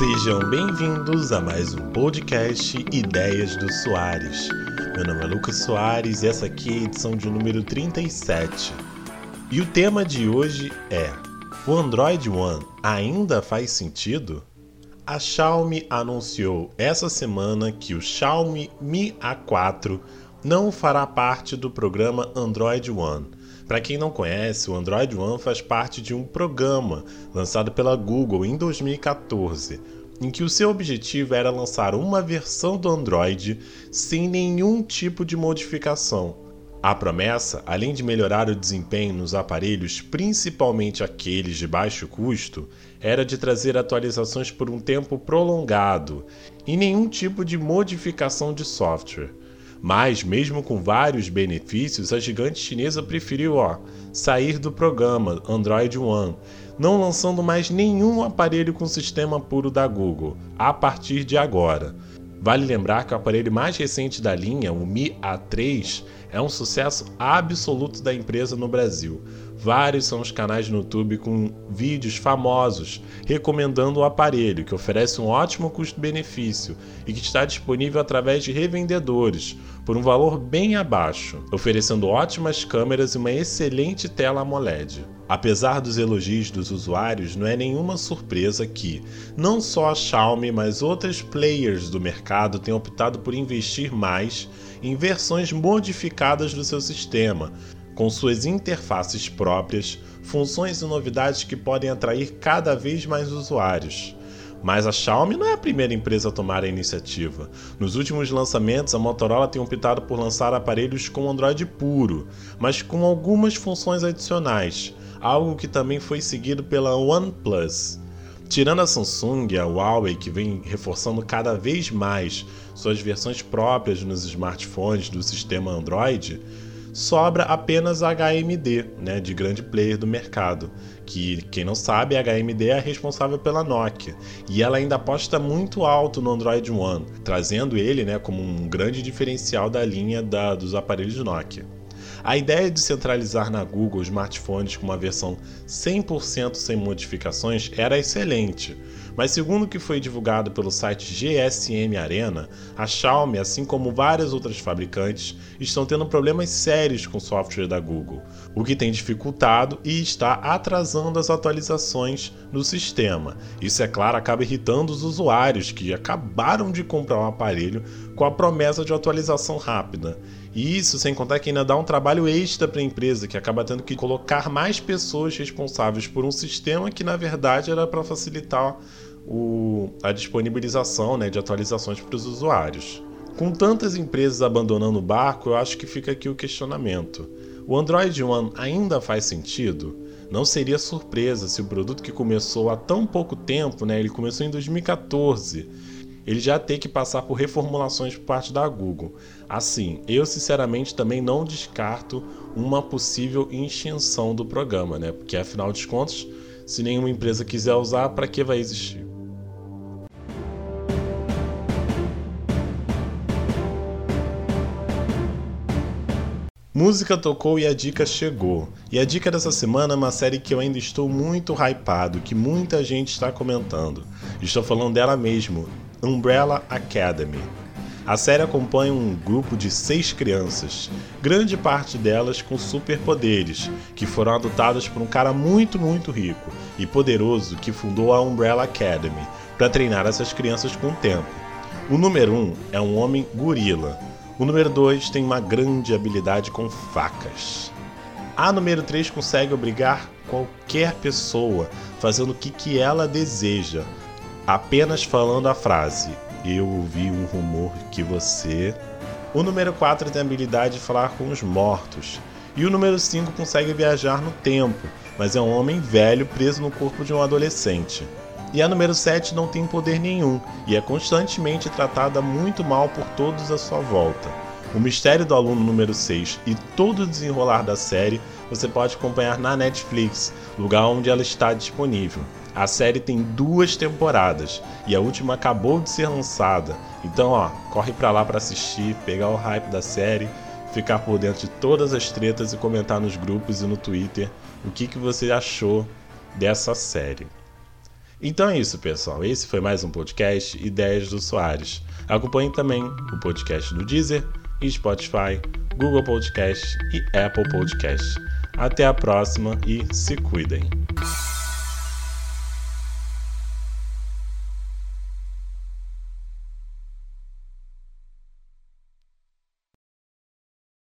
Sejam bem-vindos a mais um podcast Ideias do Soares. Meu nome é Lucas Soares e essa aqui é a edição de número 37. E o tema de hoje é: O Android One ainda faz sentido? A Xiaomi anunciou essa semana que o Xiaomi Mi A4 não fará parte do programa Android One. Para quem não conhece, o Android One faz parte de um programa lançado pela Google em 2014, em que o seu objetivo era lançar uma versão do Android sem nenhum tipo de modificação. A promessa, além de melhorar o desempenho nos aparelhos, principalmente aqueles de baixo custo, era de trazer atualizações por um tempo prolongado e nenhum tipo de modificação de software. Mas, mesmo com vários benefícios, a gigante chinesa preferiu ó, sair do programa Android One, não lançando mais nenhum aparelho com sistema puro da Google a partir de agora. Vale lembrar que o aparelho mais recente da linha, o Mi A3, é um sucesso absoluto da empresa no Brasil. Vários são os canais no YouTube com vídeos famosos recomendando o aparelho, que oferece um ótimo custo-benefício e que está disponível através de revendedores por um valor bem abaixo, oferecendo ótimas câmeras e uma excelente tela AMOLED. Apesar dos elogios dos usuários, não é nenhuma surpresa que não só a Xiaomi, mas outras players do mercado têm optado por investir mais em versões modificadas do seu sistema, com suas interfaces próprias, funções e novidades que podem atrair cada vez mais usuários. Mas a Xiaomi não é a primeira empresa a tomar a iniciativa. Nos últimos lançamentos, a Motorola tem optado por lançar aparelhos com Android puro, mas com algumas funções adicionais, algo que também foi seguido pela OnePlus. Tirando a Samsung e a Huawei, que vem reforçando cada vez mais suas versões próprias nos smartphones do sistema Android, sobra apenas a HMD, né, de grande player do mercado, que quem não sabe, a HMD é a responsável pela Nokia, e ela ainda aposta muito alto no Android One, trazendo ele, né, como um grande diferencial da linha da, dos aparelhos Nokia. A ideia de centralizar na Google smartphones com uma versão 100% sem modificações era excelente, mas segundo o que foi divulgado pelo site GSM Arena, a Xiaomi, assim como várias outras fabricantes, estão tendo problemas sérios com o software da Google, o que tem dificultado e está atrasando as atualizações no sistema. Isso, é claro, acaba irritando os usuários que acabaram de comprar um aparelho com a promessa de atualização rápida. E isso sem contar que ainda dá um trabalho extra para a empresa, que acaba tendo que colocar mais pessoas responsáveis por um sistema que na verdade era para facilitar o, a disponibilização né, de atualizações para os usuários. Com tantas empresas abandonando o barco, eu acho que fica aqui o questionamento. O Android One ainda faz sentido? Não seria surpresa se o produto que começou há tão pouco tempo, né, ele começou em 2014, ele já ter que passar por reformulações por parte da Google. Assim, eu sinceramente também não descarto uma possível extinção do programa, né? Porque afinal de contas, se nenhuma empresa quiser usar, para que vai existir? Música tocou e a dica chegou. E a dica dessa semana é uma série que eu ainda estou muito hypado, que muita gente está comentando. Estou falando dela mesmo, Umbrella Academy. A série acompanha um grupo de seis crianças, grande parte delas com superpoderes, que foram adotadas por um cara muito, muito rico e poderoso que fundou a Umbrella Academy para treinar essas crianças com o tempo. O número um é um homem gorila. O número dois tem uma grande habilidade com facas. A número 3 consegue obrigar qualquer pessoa fazendo o que, que ela deseja, apenas falando a frase: Eu ouvi um rumor que você. O número 4 tem a habilidade de falar com os mortos. E o número 5 consegue viajar no tempo, mas é um homem velho preso no corpo de um adolescente. E a número 7 não tem poder nenhum e é constantemente tratada muito mal por todos à sua volta. O mistério do aluno número 6 e todo o desenrolar da série você pode acompanhar na Netflix, lugar onde ela está disponível. A série tem duas temporadas e a última acabou de ser lançada. Então, ó, corre para lá para assistir, pegar o hype da série, ficar por dentro de todas as tretas e comentar nos grupos e no Twitter o que, que você achou dessa série. Então é isso, pessoal. Esse foi mais um podcast Ideias do Soares. Acompanhe também o podcast do Deezer, Spotify, Google Podcast e Apple Podcast. Até a próxima e se cuidem.